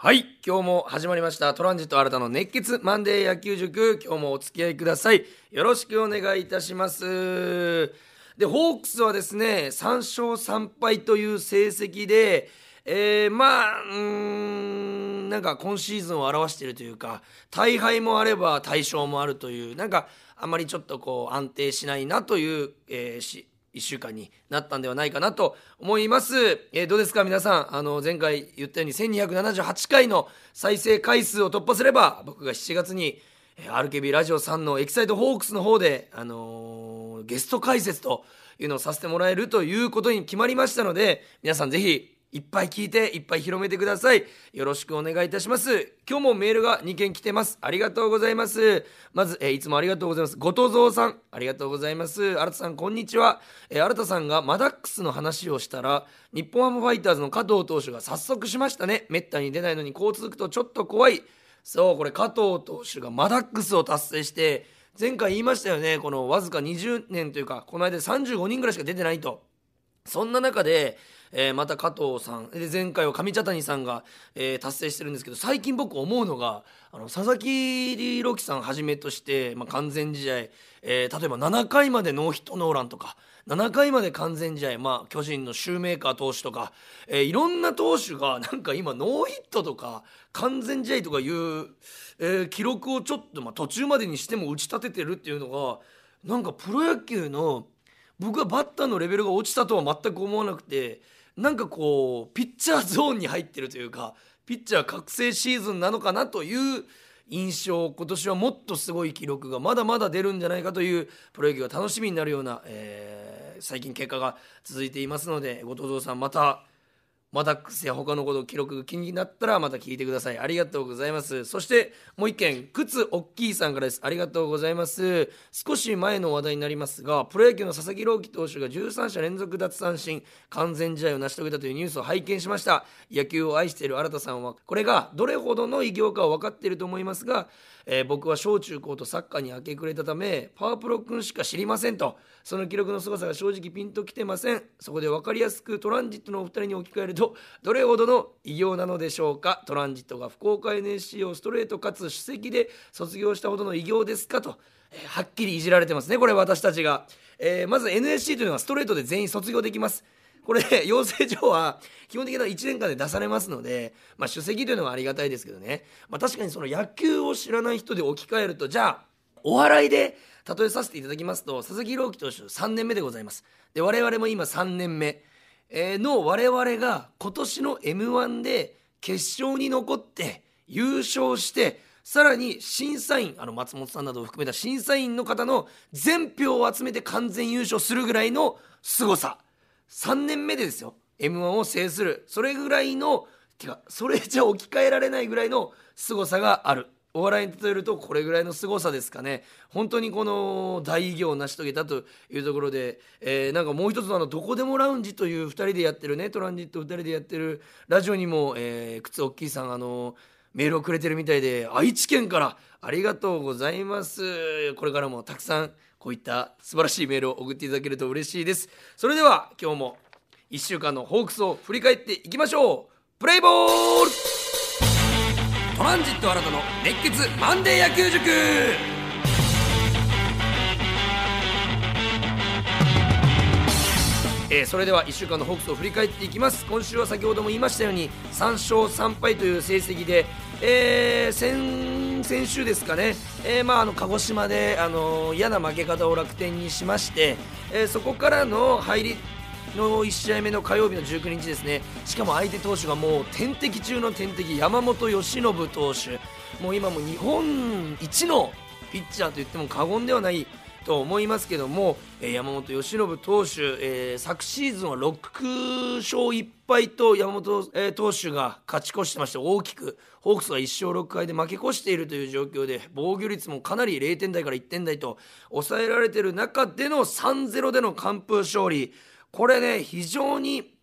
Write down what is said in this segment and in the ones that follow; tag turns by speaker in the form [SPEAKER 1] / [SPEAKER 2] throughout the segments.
[SPEAKER 1] はい。今日も始まりました。トランジット新たの熱血マンデー野球塾。今日もお付き合いください。よろしくお願いいたします。でホークスはですね3勝3敗という成績でえー、まあうーんなんか今シーズンを表しているというか大敗もあれば大勝もあるというなんかあまりちょっとこう安定しないなという、えー、し1週間になったんではないかなと思います、えー、どうですか皆さん？あの前回言ったように1278回の再生回数を突破すれば僕が7月に RKB ラジオさんのエキサイトホークスの方で、あのー、ゲスト解説というのをさせてもらえるということに決まりましたので皆さんぜひいっぱい聞いていっぱい広めてください。よろしくお願いいたします。今日もメールが2件来てます。ありがとうございます。まず、え、いつもありがとうございます。後藤蔵さんありがとうございます。新田さんこんにちは、え、新田さんがマダックスの話をしたら日本ハムファイターズの加藤投手が早速しましたね。めったに出ないのにこう続くとちょっと怖い。そうこれ加藤投手がマダックスを達成して前回言いましたよね。このわずか20年というかこの間35人ぐらいしか出てないと。そんな中でえー、また加藤さんで前回は上茶谷さんが、えー、達成してるんですけど最近僕思うのがあの佐々木朗希さんはじめとして、まあ、完全試合、えー、例えば7回までノーヒットノーランとか7回まで完全試合、まあ、巨人のシューメーカー投手とか、えー、いろんな投手がなんか今ノーヒットとか完全試合とかいう、えー、記録をちょっと、まあ、途中までにしても打ち立ててるっていうのがなんかプロ野球の僕はバッターのレベルが落ちたとは全く思わなくて。なんかこうピッチャーゾーンに入ってるというかピッチャー覚醒シーズンなのかなという印象今年はもっとすごい記録がまだまだ出るんじゃないかというプロ野球が楽しみになるような、えー、最近結果が続いていますので後藤さんまたマダックスや他のこと記録が気になったらまた聞いてください。ありがとうございます。そしてもう一件靴おっきいさんからです。ありがとうございます。少し前の話題になりますがプロ野球の佐々木朗希投手が13者連続奪三振完全試合を成し遂げたというニュースを拝見しました。野球を愛している新田さんはこれがどれほどの偉業かは分かっていると思いますがえー、僕は小中高とサッカーに明け暮れたためパワープロ君しか知りませんと。その記録の凄さが正直ピンときてません。そこで分かりやすくトランジットのお二人に置き換えるとどれほどの偉業なのでしょうか？トランジットが福岡 NSC をストレートかつ首席で卒業したほどの偉業ですか？と、えー、はっきりいじられてますねこれ私たちが、えー、まず NSC というのはストレートで全員卒業できます。これ 養成所は基本的な1年間で出されますので、まあ、首席というのはありがたいですけどね、まあ、確かにその野球を知らない人で置き換えるとじゃあお笑いで例えさせていただきますと佐々木朗希投手3年目でございます。で我々も今3年目、の我々が今年の m 1で決勝に残って優勝してさらに審査員あの松本さんなどを含めた審査員の方の全票を集めて完全優勝するぐらいの凄さ。3年目でですよ。m 1を制する。それぐらいのてかそれじゃ置き換えられないぐらいの凄さがある。お笑いに例えるとこれぐらいの凄さですかね。本当にこの大偉業を成し遂げたというところで、えー、なんかもう一つのどこでもラウンジという2人でやってるねトランジット2人でやってるラジオにも、えー、靴おっきいさんあのメールをくれてるみたいで愛知県からありがとうございます。これからもたくさんこういった素晴らしいメールを送っていただけると嬉しいです。それでは今日も1週間のホークスを振り返っていきましょう。プレイボールトランジット新たの熱血マンデー野球塾。えー、それでは1週間のホークスを振り返っていきます。今週は先ほども言いましたように3勝3敗という成績で、えー、先先週ですかね、えー、まあ、あの鹿児島で、あの嫌な負け方を楽天にしまして、えそこからの入りの1試合目の火曜日の19日ですね。しかも相手投手がもう天敵中の天敵山本由伸投手。もう今も日本一のピッチャーと言っても過言ではないと思いますけども、山本由伸投手、えー、昨シーズンは6勝1敗と山本、えー、投手が勝ち越してまして大きくホークスが1勝6敗で負け越しているという状況で防御率もかなり0点台から1点台と抑えられている中での3-0での完封勝利。これね非常に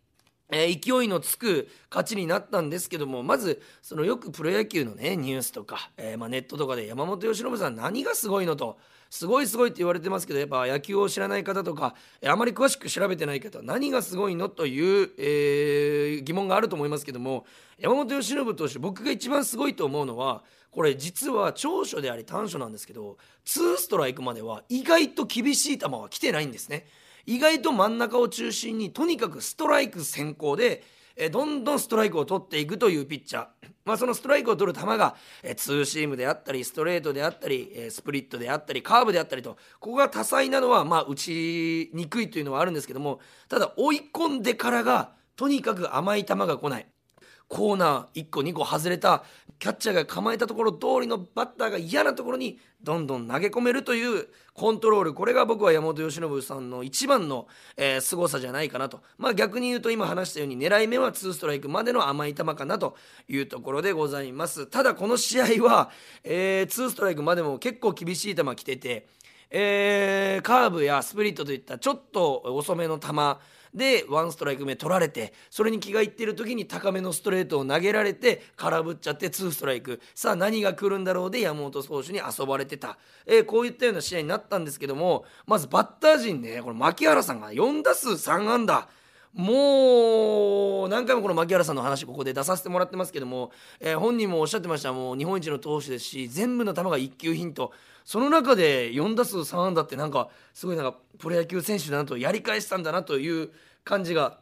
[SPEAKER 1] えー、勢いのつく勝ちになったんですけどもまずそのよくプロ野球のねニュースとか、えー、まあ、ネットとかで山本由伸さん何がすごいのとすごいすごいって言われてますけどやっぱ野球を知らない方とかあまり詳しく調べてない方何がすごいのという、え、疑問があると思いますけども山本由伸投手僕が一番すごいと思うのはこれ実は長所であり短所なんですけど2ストライクまでは意外と厳しい球は来てないんですね。意外と真ん中を中心にとにかくストライク先行でえどんどんストライクを取っていくというピッチャー、まあ、そのストライクを取る球が、えツーシームであったりストレートであったり、えスプリットであったりカーブであったりとここが多彩なのは、まあ、打ちにくいというのはあるんですけどもただ追い込んでからがとにかく甘い球が来ない。コーナー1個2個外れたキャッチャーが構えたところ通りのバッターが嫌なところにどんどん投げ込めるというコントロール。これが僕は山本由伸さんの一番の、えー、凄さじゃないかなと。まあ逆に言うと今話したように狙い目は2ストライクまでの甘い球かなというところでございます。ただこの試合は、えー、2ストライクまでも結構厳しい球来ててえー、カーブやスプリットといったちょっと遅めの球でワンストライク目取られてそれに気がいってる時に高めのストレートを投げられて空振っちゃってツーストライクさあ何が来るんだろうで山本投手に遊ばれてた、えー、こういったような試合になったんですけどもまずバッター陣ねこれ牧原さんが4打数3安打。もう何回もこの牧原さんの話ここで出させてもらってますけども、えー、本人もおっしゃってましたもう日本一の投手ですし全部の球が一級品とその中で4打数3安打ってなんかすごいなんかプロ野球選手だなとやり返したんだなという感じが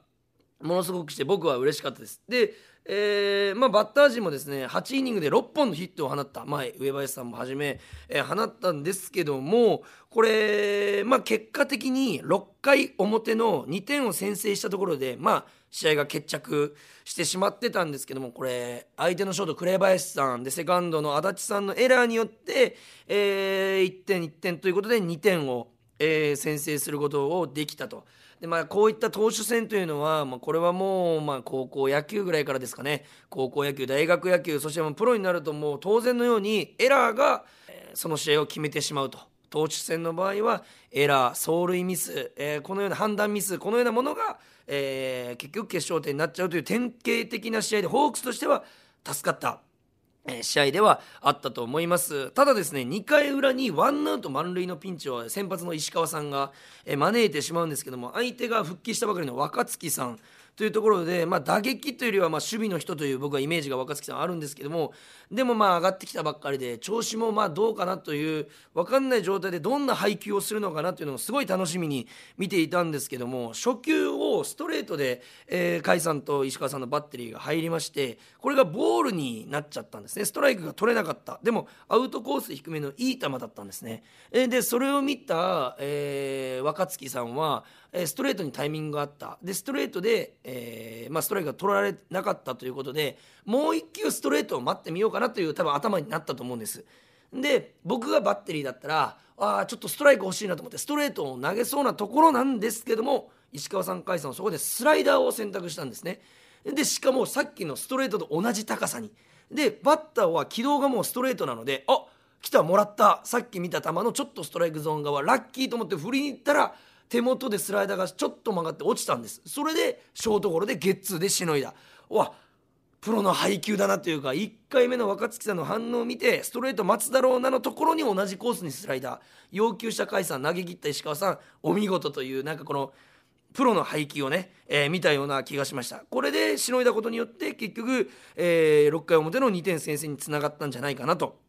[SPEAKER 1] ものすごくして僕は嬉しかったです。でえーまあ、バッター陣もですね8イニングで6本のヒットを放った前上林さんもはじめ、えー、放ったんですけどもこれ、まあ、結果的に6回表の2点を先制したところで、まあ、試合が決着してしまってたんですけどもこれ相手のショート紅林さんでセカンドの足立さんのエラーによって、えー、1点1点ということで2点を、えー、先制することをできたと。でまあ、こういった投手戦というのは、まあ、これはもう、まあ、高校野球ぐらいからですかね。高校野球大学野球そしてもうプロになるともう当然のようにエラーが、え、その試合を決めてしまうと。投手戦の場合はエラー走塁ミス、えー、このような判断ミスこのようなものが、えー、結局決勝点になっちゃうという典型的な試合でホークスとしては助かった。試合ではあったと思います。ただですね2回裏にワンアウト満塁のピンチを先発の石川さんが、招いてしまうんですけども相手が復帰したばかりの若槻さんというところで、まあ、打撃というよりはまあ守備の人という僕はイメージが若槻さんあるんですけどもでもまあ上がってきたばっかりで調子もまあどうかなという分かんない状態でどんな配球をするのかなというのをすごい楽しみに見ていたんですけども初球をストレートで、えー、甲斐さんと石川さんのバッテリーが入りましてこれがボールになっちゃったんですねストライクが取れなかったでもアウトコース低めのいい球だったんですね。でそれを見た、えー、若槻さんはストレートにタイミングがあった。でストレートで、えーまあ、ストライクが取られなかったということでもう一球ストレートを待ってみようかなという多分頭になったと思うんです。で僕がバッテリーだったらああちょっとストライク欲しいなと思ってストレートを投げそうなところなんですけども石川さん甲斐さんはそこでスライダーを選択したんですね。でしかもさっきのストレートと同じ高さに。でバッターは軌道がもうストレートなのであ来たもらった。さっき見た球のちょっとストライクゾーン側ラッキーと思って振りに行ったら手元でスライダーがちょっと曲がって落ちたんです。それでショートゴロでゲッツーでしのいだ。わプロの配球だなというか1回目の若月さんの反応を見てストレート松田郎なのところに同じコースにスライダー。要求した甲斐さん投げ切った石川さんお見事というなんかこのプロの配球をね、えー、見たような気がしました。これでしのいだことによって結局、えー、6回表の2点先制につながったんじゃないかなと。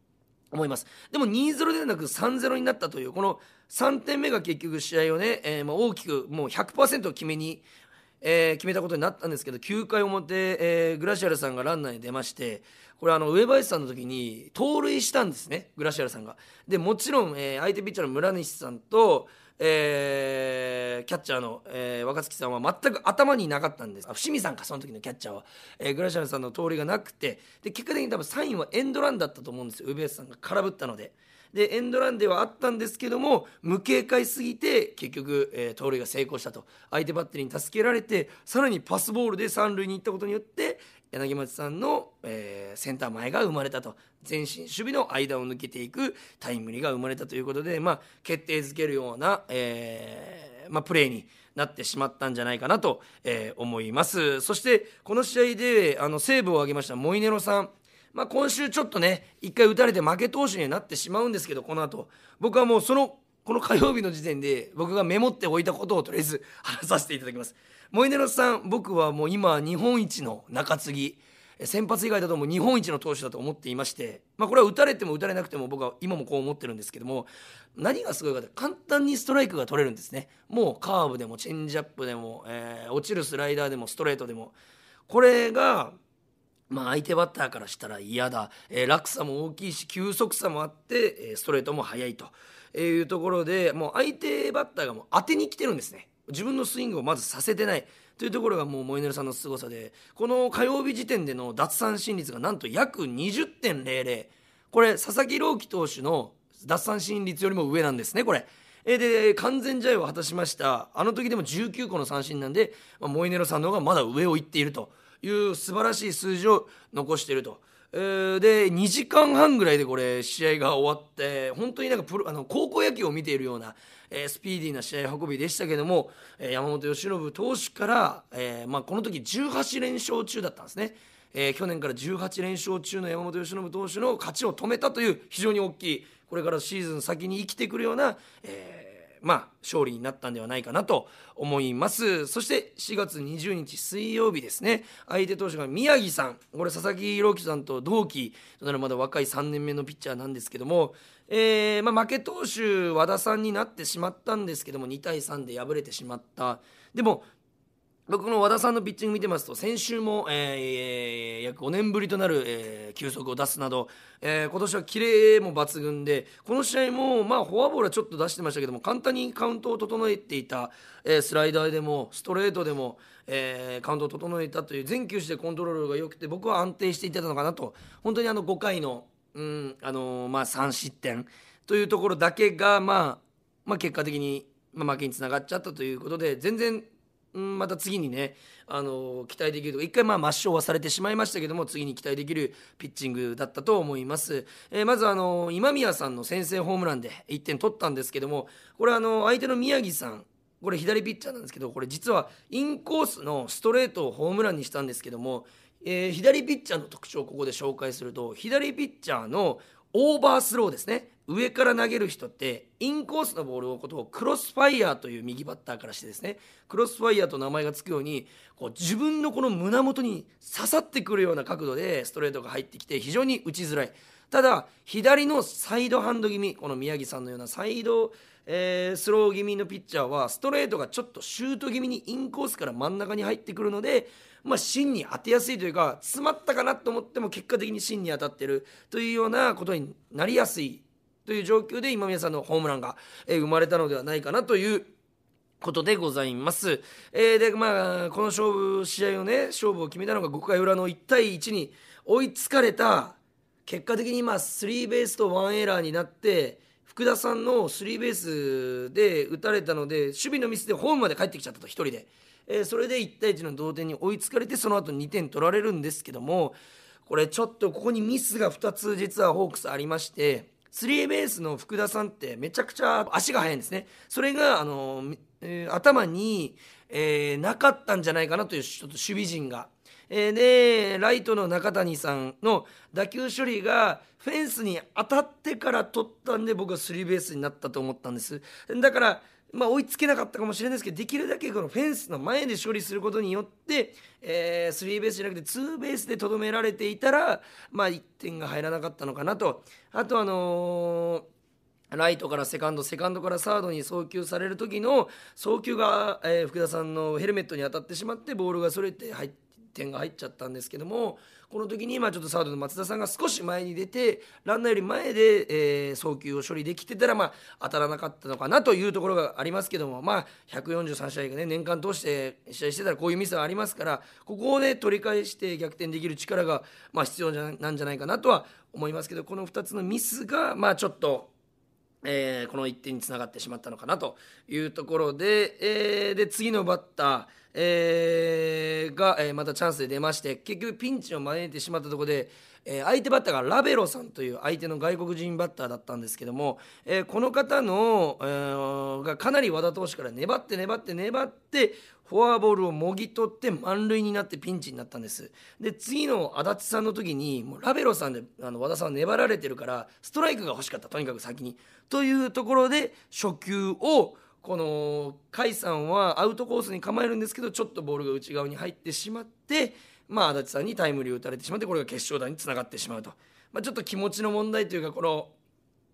[SPEAKER 1] 思いますでも2-0ではなく3-0になったというこの3点目が結局試合をね、えー、まあ大きくもう100%決めに、えー、決めたことになったんですけど9回表、えー、グラシアルさんがランナーに出ましてこれあの上林さんの時に盗塁したんですねグラシアルさんが。でもちろん、えー、相手ピッチャーの村西さんとえー、キャッチャーの、えー、若月さんは全く頭になかったんです。伏見さんかその時のキャッチャーは、えー、グラシアルさんの通りがなくてで結果的に多分サインはエンドランだったと思うんですよ。上林さんが空振ったので。でエンドランではあったんですけども無警戒すぎて結局、えー、盗塁が成功したと。相手バッテリーに助けられてさらにパスボールで三塁に行ったことによって柳町さんの、えー、センター前が生まれたと。前進守備の間を抜けていくタイムリーが生まれたということで、まあ、決定づけるような、えーまあ、プレーになってしまったんじゃないかなと、えー、思います。そしてこの試合であのセーブを挙げましたモイネロさん。まあ、今週ちょっとね1回打たれて負け投手にはなってしまうんですけどこの後。僕はもうそのこの火曜日の時点で僕がメモっておいたことをとりあえず話させていただきます。モイネロさん僕はもう今日本一の中継ぎ。先発以外だともう日本一の投手だと思っていまして、まあ、これは打たれても打たれなくても僕は今もこう思ってるんですけども何がすごいかって簡単にストライクが取れるんですね。もうカーブでもチェンジアップでも、えー、落ちるスライダーでもストレートでも。これがまあ、相手バッターからしたら嫌だ、えー、落差も大きいし球速差もあって、ストレートも速いと。いうところでもう相手バッターがもう当てに来てるんですね。自分のスイングをまずさせてない。というところがもうモイネルさんの凄さでこの火曜日時点での奪三振率がなんと約20.00これ佐々木朗希投手の奪三振率よりも上なんですねこれ。で完全試合を果たしましたあの時でも19個の三振なんで、まあ、モイネロさんの方がまだ上をいっているという素晴らしい数字を残していると。で2時間半ぐらいでこれ試合が終わって本当になんかプロあの高校野球を見ているようなえー、スピーディーな試合運びでしたけども、えー、山本由伸投手から、えーまあ、この時18連勝中だったんですね。えー、去年から18連勝中の山本由伸投手の勝ちを止めたという非常に大きいこれからシーズン先に生きてくるような、えーまあ、勝利になったんではないかなと思います。そして4月20日水曜日ですね。相手投手が宮城さん。これ佐々木朗希さんと同期となるまだ若い3年目のピッチャーなんですけども、えーまあ、負け投手和田さんになってしまったんですけども2対3で敗れてしまった。でも僕の和田さんのピッチング見てますと先週も、えー、約5年ぶりとなる、えー、球速を出すなど、えー、今年はキレも抜群でこの試合も、まあ、フォアボールはちょっと出してましたけども簡単にカウントを整えていた、えー、スライダーでもストレートでも、えー、カウントを整えたという全球種でコントロールが良くて僕は安定していたのかなと。本当にあの5回の,、うんあのー、まあ、3失点というところだけが、まあまあ、結果的に、まあ、負けにつながっちゃったということで全然また次にね、あの期待できると一回まあ抹消はされてしまいましたけども次に期待できるピッチングだったと思います、えー、まずあの今宮さんの先制ホームランで1点取ったんですけどもこれあの相手の宮城さんこれ左ピッチャーなんですけどこれ実はインコースのストレートをホームランにしたんですけども、えー、左ピッチャーの特徴をここで紹介すると左ピッチャーのオーバースローですね。上から投げる人ってインコースのボールをことをクロスファイヤーという右バッターからしてですね。クロスファイヤーと名前が付くようにこう自分のこの胸元に刺さってくるような角度でストレートが入ってきて非常に打ちづらい。ただ左のサイドハンド気味この宮城さんのようなサイド、えー、スロー気味のピッチャーはストレートがちょっとシュート気味にインコースから真ん中に入ってくるのでまあ、芯に当てやすいというか詰まったかなと思っても結果的に芯に当たってるというようなことになりやすいという状況で今宮さんのホームランが、え生まれたのではないかなということでございます。えー、でまあこの勝負試合をね勝負を決めたのが5回裏の1対1に追いつかれた結果的にまあスリーベースとワンエラーになって福田さんのスリーベースで打たれたので守備のミスでホームまで帰ってきちゃったと1人で、えー、それで1対1の同点に追いつかれてその後2点取られるんですけどもこれちょっとここにミスが2つ実はホークスありましてスリーベースの福田さんってめちゃくちゃ足が速いんですね。それがあの、えー、頭に、えー、なかったんじゃないかなというちょっと守備陣が。えー、でライトの中谷さんの打球処理がフェンスに当たってから取ったんで僕はスリーベースになったと思ったんです。だからまあ、追いつけなかったかもしれないですけどできるだけこのフェンスの前で処理することによって、えー、スリーベースじゃなくてツーベースでとどめられていたら、まあ、1点が入らなかったのかなと。あとあのー、ライトからセカンドセカンドからサードに送球される時の送球が、えー、福田さんのヘルメットに当たってしまってボールがそれて入っ点が入っちゃったんですけどもこの時にまあちょっとサードの松田さんが少し前に出てランナーより前で、えー、送球を処理できてたらまあ当たらなかったのかなというところがありますけどもまあ143試合がね年間通して試合してたらこういうミスはありますからここをね取り返して逆転できる力がまあ必要なんじゃないかなとは思いますけどこの2つのミスがまあちょっとえー、この1点につながってしまったのかなというところで,、えー、で次のバッター、えー、が、え、またチャンスで出まして結局ピンチを招いてしまったところで、え、相手バッターがラベロさんという相手の外国人バッターだったんですけども、え、この方の、え、がかなり和田投手から粘って粘って粘ってフォアボールをもぎ取って満塁になってピンチになったんです。で次の足立さんの時にもうラベロさんであの和田さんは粘られてるからストライクが欲しかったとにかく先に。というところで初球をこの甲斐さんはアウトコースに構えるんですけどちょっとボールが内側に入ってしまってまあ足立さんにタイムリーを打たれてしまってこれが決勝弾につながってしまうと、まあ、ちょっと気持ちの問題というかこの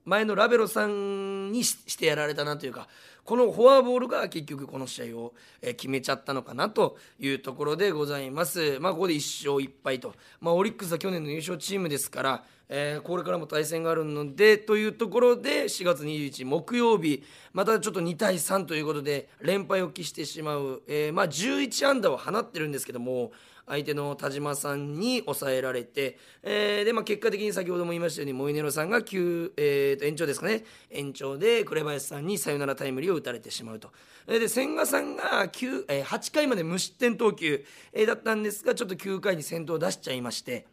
[SPEAKER 1] 前のラベロさんにしてやられたなというかこのフォアボールが結局この試合を決めちゃったのかなというところでございます。まあ、ここで1勝1敗と、まあ、オリックスは去年の優勝チームですから、えー、これからも対戦があるのでというところで4月21日木曜日またちょっと2対3ということで連敗を喫してしまう、えー、まあ、11安打を放ってるんですけども相手の田島さんに抑えられて、えー、で、まあ、結果的に先ほども言いましたようにモイネロさんが9、えー、と延長ですかね延長で紅林さんにサヨナラタイムリーを打たれてしまうと。で千賀さんが9、えー、8回まで無失点投球、え、だったんですがちょっと9回に先頭を出しちゃいまして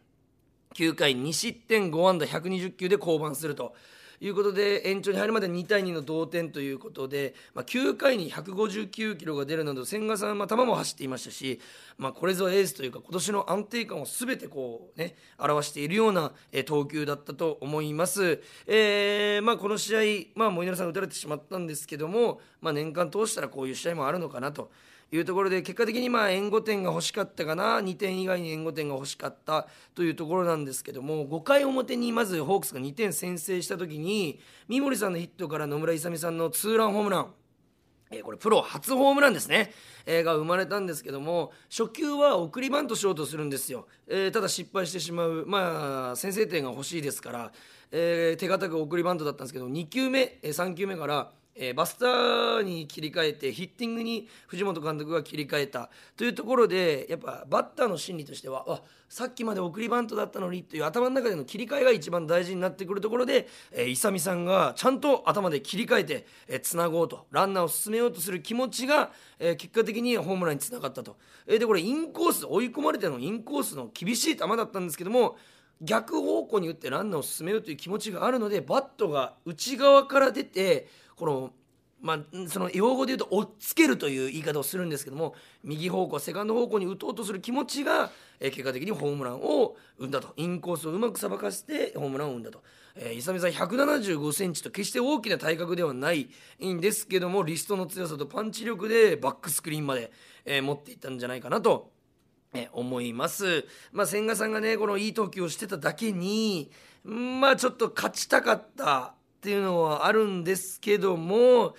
[SPEAKER 1] 9回2失点5安打120球で降板すると。いうことで延長に入るまで2対2の同点ということで、まあ、9回に159キロが出るなど千賀さん、まあ、球も走っていましたし、まあ、これぞエースというか今年の安定感を全てこう、ね、表しているような、投球だったと思います。えーまあ、この試合、まあ、モイネロさん打たれてしまったんですけども、まあ、年間通したらこういう試合もあるのかなと。いうところで結果的にまあ援護点が欲しかったかな。2点以外に援護点が欲しかった。というところなんですけども5回表にまずホークスが2点先制した時に三森さんのヒットから野村勇さんのツーランホームラン。え、これプロ初ホームランですね、えー、が生まれたんですけども初球は送りバントしようとするんですよ、えー、ただ失敗してしまうまあ先制点が欲しいですから、え手堅く送りバントだったんですけど2球目、え3球目からえー、バスターに切り替えてヒッティングに藤本監督が切り替えたというところでやっぱバッターの心理としてはあさっきまで送りバントだったのにという頭の中での切り替えが一番大事になってくるところで、えー、勇さんがちゃんと頭で切り替えてつな、えー、ごうとランナーを進めようとする気持ちが、えー、結果的にホームランにつながったと、えー、でこれインコース追い込まれてのインコースの厳しい球だったんですけども逆方向に打ってランナーを進めようという気持ちがあるのでバットが内側から出てこのまあ、その用語で言うと追っつけるという言い方をするんですけども右方向セカンド方向に打とうとする気持ちが、え、結果的にホームランを生んだとインコースをうまくさばかしてホームランを生んだと、えー、勇さん1 7 5センチと決して大きな体格ではないんですけどもリストの強さとパンチ力でバックスクリーンまで、え、持っていったんじゃないかなと。思います。まあ、千賀さんがね、このいい投球をしてただけに、まあ、ちょっと勝ちたかったっていうのはあるんですけども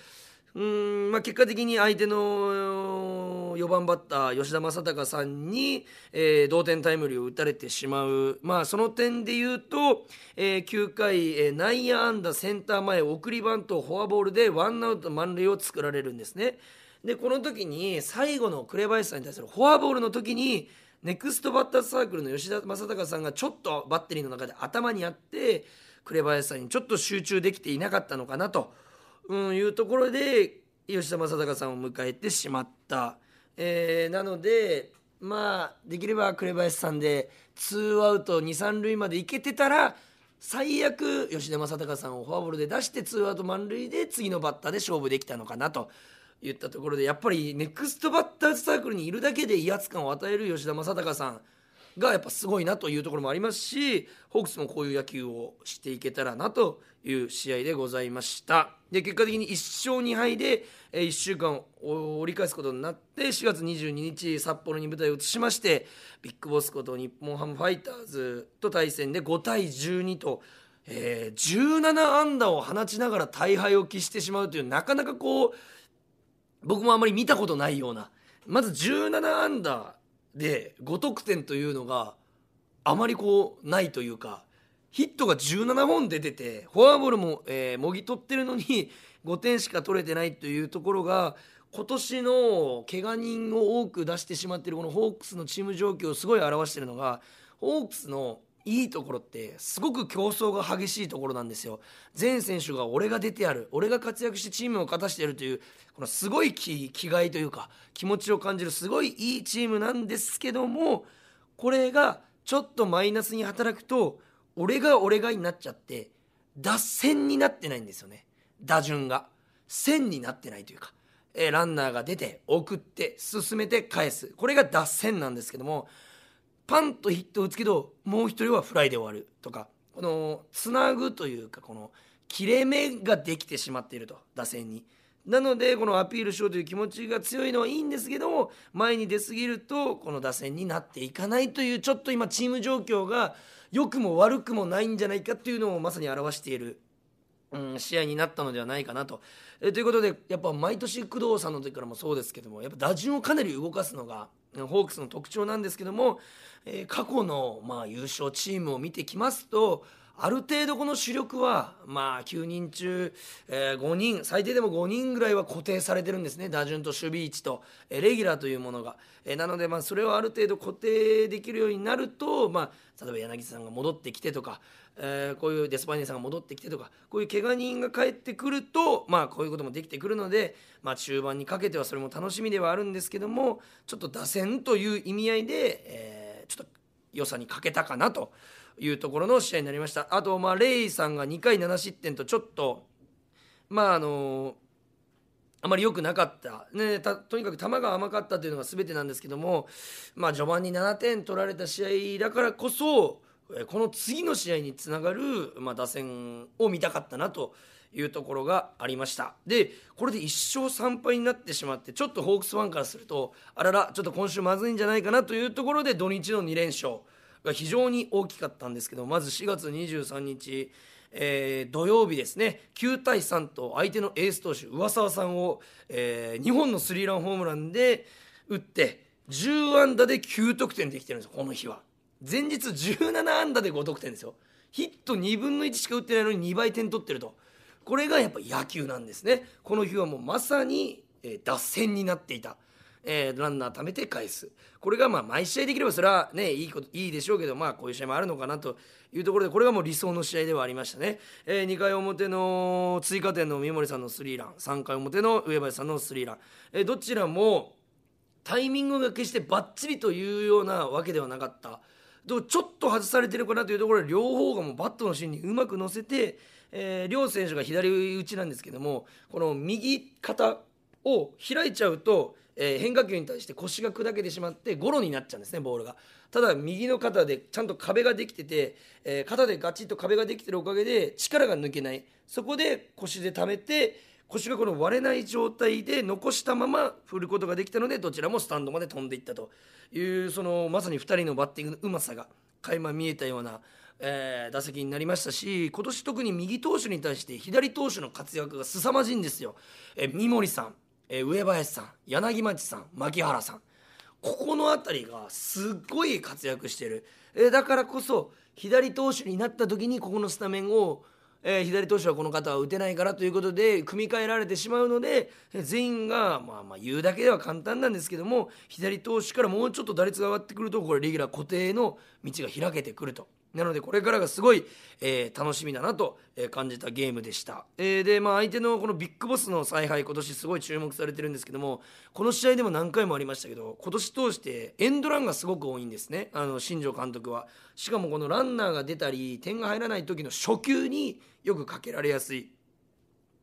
[SPEAKER 1] うん、まあ、結果的に相手の4番バッター吉田正尚さんに、えー、同点タイムリーを打たれてしまう、まあ、その点で言うと、えー、9回、えー、内野安打センター前送りバントフォアボールでワンアウト満塁を作られるんですね。でこの時に最後の紅林さんに対するフォアボールの時にネクストバッターサークルの吉田正尚さんがちょっとバッテリーの中で頭にあって紅林さんにちょっと集中できていなかったのかなと、うん、いうところで吉田正尚さんを迎えてしまった。えー、なのでまあできれば紅林さんでツーアウト二三塁まで行けてたら最悪吉田正尚さんをフォアボールで出してツーアウト満塁で次のバッターで勝負できたのかなと言ったところでやっぱりネクストバッターズサークルにいるだけで威圧感を与える吉田正尚さんがやっぱすごいなというところもありますしホークスもこういう野球をしていけたらなという試合でございましたで結果的に1勝2敗で1週間を折り返すことになって4月22日札幌に舞台を移しましてビッグボスこと日本ハムファイターズと対戦で5対12と。えー、17安打を放ちながら大敗を喫してしまうというなかなかこう僕もあまり見たことないような。まず17安打で5得点というのがあまりこうないというかヒットが17本出ててフォアボールも、えー、もぎ取ってるのに5点しか取れてないというところが今年の怪我人を多く出してしまっているこのホークスのチーム状況をすごい表しているのがホークスのいいところってすごく競争が激しいところなんですよ。全選手が俺が出てやる俺が活躍してチームを勝たしてやるというこのすごい気気概というか気持ちを感じるすごいいいチームなんですけどもこれがちょっとマイナスに働くと俺が俺がになっちゃって脱線になってないんですよね。打順が。線になってないというか、えーランナーが出て送って進めて返す。これが脱線なんですけどもパンとヒットを打つけどもう一人はフライで終わるとかこのつなぐというかこの切れ目ができてしまっていると打線に。なのでこのアピールしようという気持ちが強いのはいいんですけども前に出過ぎるとこの打線になっていかないというちょっと今チーム状況が良くも悪くもないんじゃないかっていうのをまさに表しているうん、試合になったのではないかなと。えということでやっぱ毎年工藤さんの時からもそうですけどもやっぱ打順をかなり動かすのがホークスの特徴なんですけども、えー過去の、まあ、優勝チームを見てきますとある程度この主力は、まあ、9人中、え5人最低でも5人ぐらいは固定されてるんですね。打順と守備位置と、えーレギュラーというものが、えーなので、まあ、それをある程度固定できるようになると、まあ、例えば柳田さんが戻ってきてとか、えこういうデスパイネさんが戻ってきてとかこういう怪我人が帰ってくると、まあ、こういうこともできてくるので、まあ、中盤にかけてはそれも楽しみではあるんですけどもちょっと打線という意味合いで、えちょっと良さに欠けたかなというところの試合になりました。あとまあレイさんが2回7失点とちょっとまああのあまり良くなかった、ね、たとにかく球が甘かったというのが全てなんですけども、まあ、序盤に7点取られた試合だからこそこの次の試合につながる、まあ、打線を見たかったなというところがありました。でこれで1勝3敗になってしまってちょっとホークスファンからするとあららちょっと今週まずいんじゃないかなというところで土日の2連勝。が非常に大きかったんですけどまず4月23日えー土曜日ですね。9対3と相手のエース投手上沢さんを、え2本のスリーランホームランで打って10安打で9得点できてるんですこの日は。前日17安打で5得点ですよ。ヒット2分の1しか打ってないのに2倍点取ってると。これがやっぱ野球なんですね。この日はもうまさに、えー脱線になっていた。えーランナー貯めて返す。これがまあ毎試合できればそれはねいいこといいでしょうけどまあこういう試合もあるのかなというところでこれがもう理想の試合ではありましたね、え2回表の追加点の三森さんのスリーラン。3回表の上林さんのスリーラン、えーどちらもタイミングが決してバッチリというようなわけではなかった。でもちょっと外されてるかなというところで両方がもうバットの芯にうまく乗せて、えー両選手が左打ちなんですけどもこの右肩を開いちゃうと、えー変化球に対して腰が砕けてしまってゴロになっちゃうんですねボールが。ただ右の肩でちゃんと壁ができてて、えー肩でガチッと壁ができてるおかげで力が抜けない。そこで腰で溜めて腰がこの割れない状態で残したまま振ることができたのでどちらもスタンドまで飛んでいったと。いうそのまさに2人のバッティングのうまさが垣間見えたような、えー打席になりましたし今年特に右投手に対して左投手の活躍が凄まじいんですよ。えー三森さん、えー上林さん柳町さん牧原さんここの辺りがすっごい活躍してる、えーだからこそ左投手になった時にここのスタメンを、えー左投手はこの方は打てないからということで組み替えられてしまうので全員が、まあ、まあ言うだけでは簡単なんですけども左投手からもうちょっと打率が上がってくるとこれレギュラー固定の道が開けてくると。なのでこれからがすごい、えー楽しみだなと、感じたゲームでした、えーでまあ相手のこのビッグボスの采配今年すごい注目されてるんですけどもこの試合でも何回もありましたけど今年通してエンドランがすごく多いんですね。あの新庄監督は。しかもこのランナーが出たり点が入らない時の初球によくかけられやすい。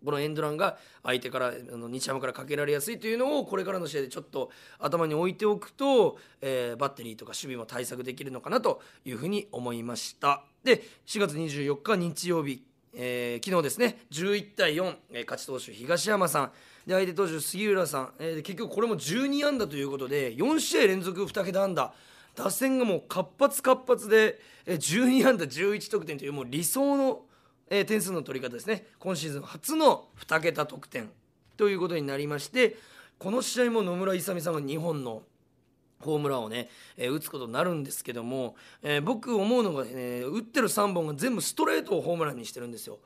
[SPEAKER 1] このエンドランが相手からあの日ハムからかけられやすいというのをこれからの試合でちょっと頭に置いておくと、えーバッテリーとか守備も対策できるのかなというふうに思いました。で4月24日日曜日、えー昨日ですね11対4、えー勝ち投手東山さん。で相手投手杉浦さん、えー結局これも12安打ということで4試合連続2桁安打。打線がもう活発活発で12安打11得点というもう理想のえー点数の取り方ですね今シーズン初の2桁得点ということになりましてこの試合も野村勇さんが2本のホームランをね、えー打つことになるんですけども、えー僕思うのが、ね、打ってる3本が全部ストレートをホームランにしてるんですよ。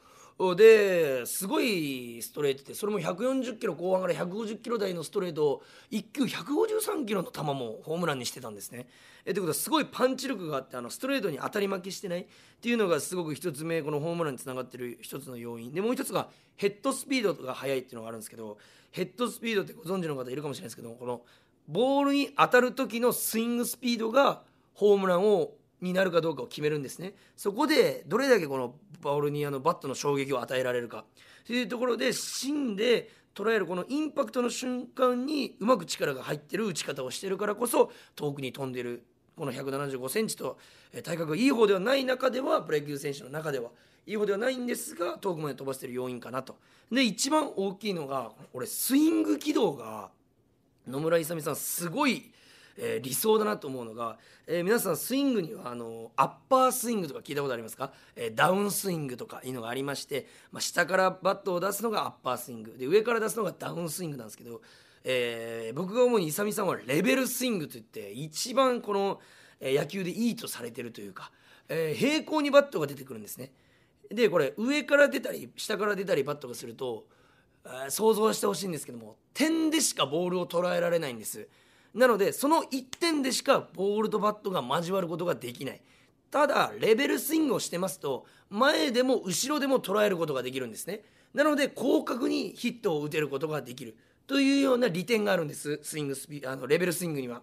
[SPEAKER 1] ですごいストレートでそれも140キロ後半から150キロ台のストレートを1球153キロの球もホームランにしてたんですね。えということはすごいパンチ力があってあのストレートに当たり負けしてないっていうのがすごく一つ目このホームランにつながってる一つの要因でもう一つがヘッドスピードが速いっていうのがあるんですけどヘッドスピードってご存知の方いるかもしれないですけどこのボールに当たる時のスイングスピードがホームランをになるかどうかを決めるんですね。そこでどれだけこのボールにあのバットの衝撃を与えられるか。というところで芯で捉えるこのインパクトの瞬間にうまく力が入ってる打ち方をしてるからこそ遠くに飛んでるこの1 7 5センチと体格がいい方ではない中ではプロ野球選手の中ではいい方ではないんですが遠くまで飛ばしてる要因かなと。で一番大きいのが俺スイング軌道が野村勇さんすごいえー、理想だなと思うのが、えー、皆さんスイングにはあのアッパースイングとか聞いたことありますか、えー、ダウンスイングとかいうのがありまして、まあ、下からバットを出すのがアッパースイングで上から出すのがダウンスイングなんですけど、え僕が思うに勇さんはレベルスイングといって一番この、野球でいいとされてるというか、え平行にバットが出てくるんですね。でこれ上から出たり下から出たりバットがすると、え想像してほしいんですけども点でしかボールを捉えられないんです。なのでその1点でしかボールとバットが交わることができない。ただレベルスイングをしてますと前でも後ろでも捉えることができるんですね。なので広角にヒットを打てることができるというような利点があるんですスイングスピあのレベルスイングには。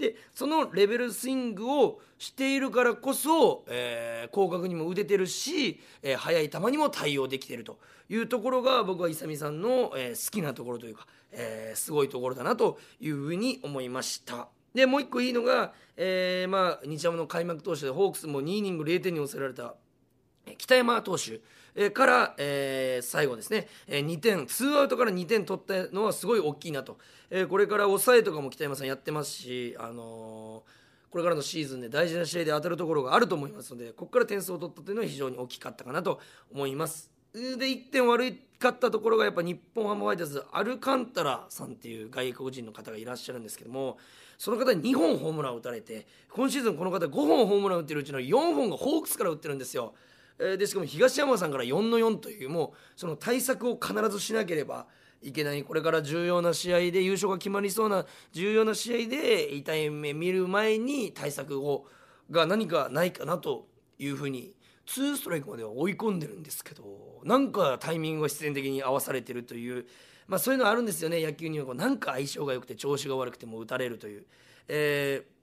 [SPEAKER 1] でそのレベルスイングをしているからこそ、えー、広角にも打ててるし、えー、速い球にも対応できてるというところが僕は勇さんの、えー、好きなところというかえー、すごいところだなというふうに思いました。でもう一個いいのが、えー、まあ日ハムの開幕投手でホークスも2イニング0点に抑えられた北山投手えから、えー、最後ですね、えー、2点ツーアウトから2点取ったのはすごい大きいなと、えー、これから抑えとかも北山さんやってますし、あのこれからのシーズンで大事な試合で当たるところがあると思いますのでここから点数を取ったというのは非常に大きかったかなと思います。で1点悪かったところがやっぱ日本ハムファイターズアルカンタラさんっていう外国人の方がいらっしゃるんですけどもその方に2本ホームランを打たれて今シーズンこの方5本ホームランを打ってるうちの4本がホークスから打ってるんですよ。えでしかも東山さんから4の4というもうその対策を必ずしなければいけないこれから重要な試合で優勝が決まりそうな重要な試合で痛い目見る前に対策をが何かないかなというふうに2ストライクまでは追い込んでるんですけどなんかタイミングが必然的に合わされてるという、まあ、そういうのあるんですよね野球にはこうなんか相性が良くて調子が悪くても打たれるという。えー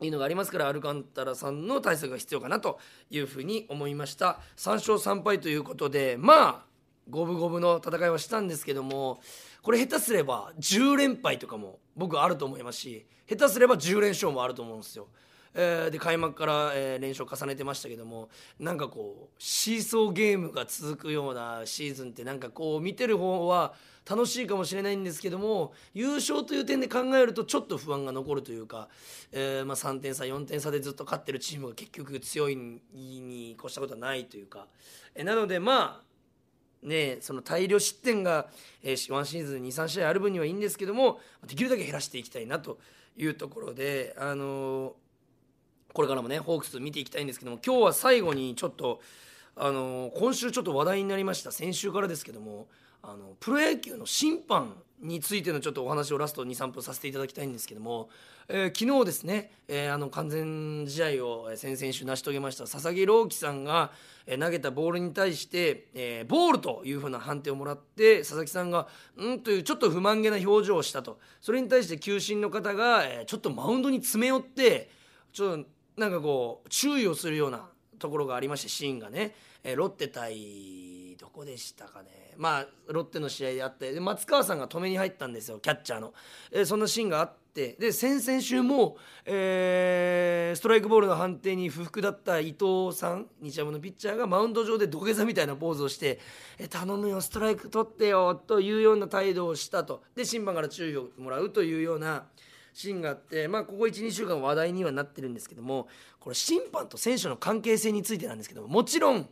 [SPEAKER 1] いうのがありますからアルカンタラさんの対策が必要かなというふうに思いました3勝3敗ということでまあ五分五分の戦いはしたんですけどもこれ下手すれば10連敗とかも僕あると思いますし下手すれば10連勝もあると思うんですよ。えー、で開幕から、えー、連勝重ねてましたけどもなんかこうシーソーゲームが続くようなシーズンってなんかこう見てる方は楽しいかもしれないんですけども優勝という点で考えるとちょっと不安が残るというか、えー、まあ、3点差4点差でずっと勝ってるチームが結局強いに越したことはないというか、えなのでまあね、その大量失点が、えー、1シーズン23試合ある分にはいいんですけどもできるだけ減らしていきたいなというところで、あのーこれからもねホークス見ていきたいんですけども今日は最後にちょっとあの今週ちょっと話題になりました。先週からですけどもあのプロ野球の審判についてのちょっとお話をラスト23分させていただきたいんですけども、えー、昨日ですね、えー、あの完全試合を先々週成し遂げました佐々木朗希さんが、え投げたボールに対して、えー、ボールというふうな判定をもらって佐々木さんが「うん」というちょっと不満げな表情をしたと。それに対して球審の方が、えちょっとマウンドに詰め寄ってちょっとなんかこう注意をするようなところがありましてシーンがね、えー、ロッテ対どこでしたかね。まあロッテの試合であってで松川さんが止めに入ったんですよキャッチャーの、えー、そんなシーンがあって。で先々週も、えー、ストライクボールの判定に不服だった伊藤さん日ハムのピッチャーがマウンド上で土下座みたいなポーズをして「え頼むよストライク取ってよ」というような態度をしたと。で審判から注意をもらうというような。シーンがあって、まあ、ここ12週間話題にはなってるんですけどもこれ審判と選手の関係性についてなんですけどももちろん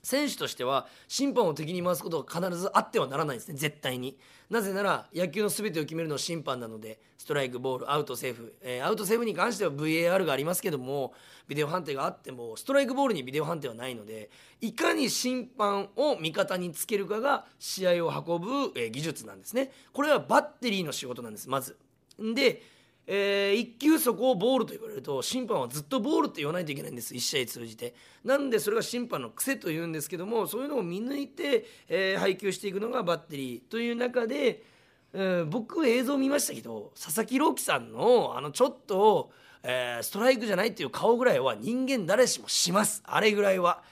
[SPEAKER 1] 選手としては審判を敵に回すことが必ずあってはならないですね絶対に。なぜなら野球の全てを決めるのは審判なのでストライクボールアウトセーフ、えー、アウトセーフに関しては VAR がありますけどもビデオ判定があってもストライクボールにビデオ判定はないのでいかに審判を味方につけるかが試合を運ぶ、えー、技術なんですね。これはバッテリーの仕事なんですまず。でえー、一球そこをボールと言われると審判はずっとボールって言わないといけないんです。1試合通じて。なんでそれが審判の癖というんですけどもそういうのを見抜いて、えー、配球していくのがバッテリーという中で、えー、僕映像見ましたけど佐々木朗希さんのあのちょっと、えー、ストライクじゃないっていう顔ぐらいは人間誰しもします。あれぐらいは。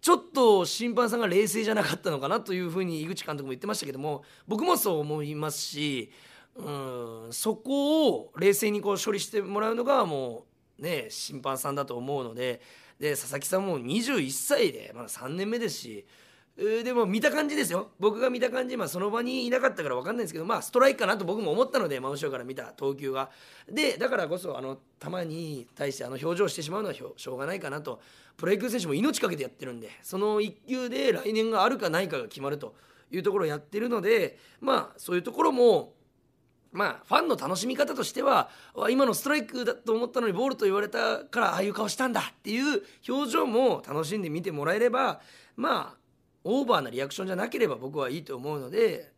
[SPEAKER 1] ちょっと審判さんが冷静じゃなかったのかなというふうに井口監督も言ってましたけども僕もそう思いますしうんそこを冷静にこう処理してもらうのがもうね審判さんだと思うのでで佐々木さんも21歳でまだ3年目ですしでも見た感じですよ。僕が見た感じ、まあ、その場にいなかったから分かんないですけど、まあ、ストライクかなと僕も思ったので真後ろから見た投球が。でだからこそあの球に対してあの表情してしまうのはしょうがないかなと。プロ野球選手も命かけてやってるんでその1球で来年があるかないかが決まるというところをやってるのでまあそういうところもまあファンの楽しみ方としては今のストライクだと思ったのにボールと言われたからああいう顔したんだっていう表情も楽しんで見てもらえればまあオーバーなリアクションじゃなければ僕はいいと思うので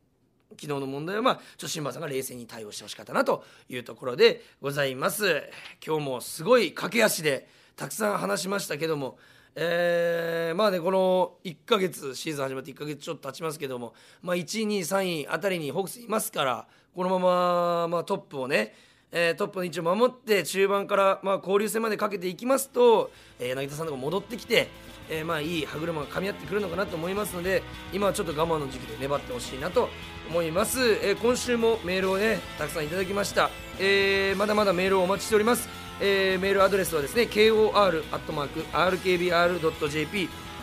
[SPEAKER 1] 昨日の問題はまあちょっと新馬さんが冷静に対応してほしかったなというところでございます。今日もすごい駆け足でたくさん話しましたけどもえー、まあねこの1ヶ月シーズン始まって1ヶ月ちょっと経ちますけども、まあ、1位2位3位あたりにホークスいますからこのまま、まあ、トップをね、えー、トップの位置を守って中盤から、まあ、交流戦までかけていきますと、えー、柳田さんとか戻ってきて、えー、まあいい歯車が噛み合ってくるのかなと思いますので今はちょっと我慢の時期で粘ってほしいなと思います、えー、今週もメールをねたくさんいただきました、えー、まだまだメールをお待ちしております。えー、メールアドレスはですね kor.rkbr.jp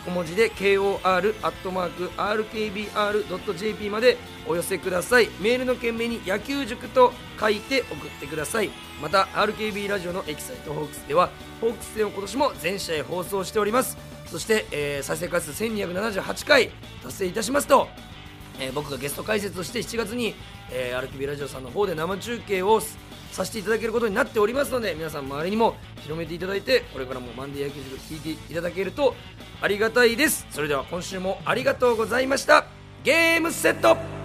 [SPEAKER 1] 小文字で kor.rkbr.jp までお寄せください。メールの件名に野球塾と書いて送ってください。また RKB ラジオのエキサイトホークスではホークス戦を今年も全試合放送しております。そして、えー、再生回数1278回達成いたしますとえー、僕がゲスト解説として7月に、えー、RKB ラジオさんの方で生中継をさせていただけることになっておりますので皆さん周りにも広めていただいてこれからもマンデー野球塾聞いていただけるとありがたいです。それでは今週もありがとうございました。ゲームセット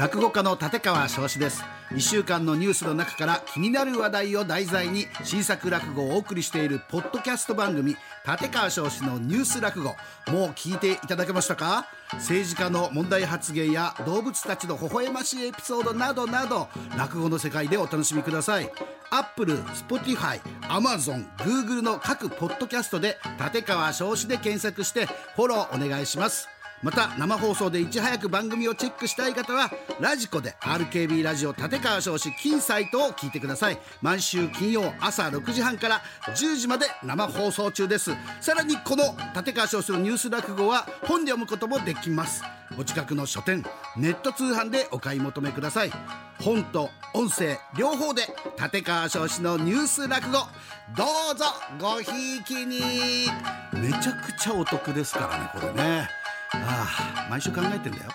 [SPEAKER 2] 落語家の立川翔志です。1週間のニュースの中から気になる話題を題材に新作落語をお送りしているポッドキャスト番組立川生志のニュース落語。もう聞いていただけましたか？政治家の問題発言や動物たちの微笑ましいエピソードなどなど落語の世界でお楽しみください。アップル、スポティファイ、アマゾン、グーグルの各ポッドキャストで立川生志で検索してフォローお願いします。また生放送でいち早く番組をチェックしたい方はラジコで RKB ラジオ立川生志金サイトを聞いてください。毎週金曜朝6時半から10時まで生放送中です。さらにこの立川少子のニュース落語は本で読むこともできます。お近くの書店ネット通販でお買い求めください。本と音声両方で立川少子のニュース落語。どうぞごひいきに。めちゃくちゃお得ですからねこれね。ああ毎週考えてんだよ。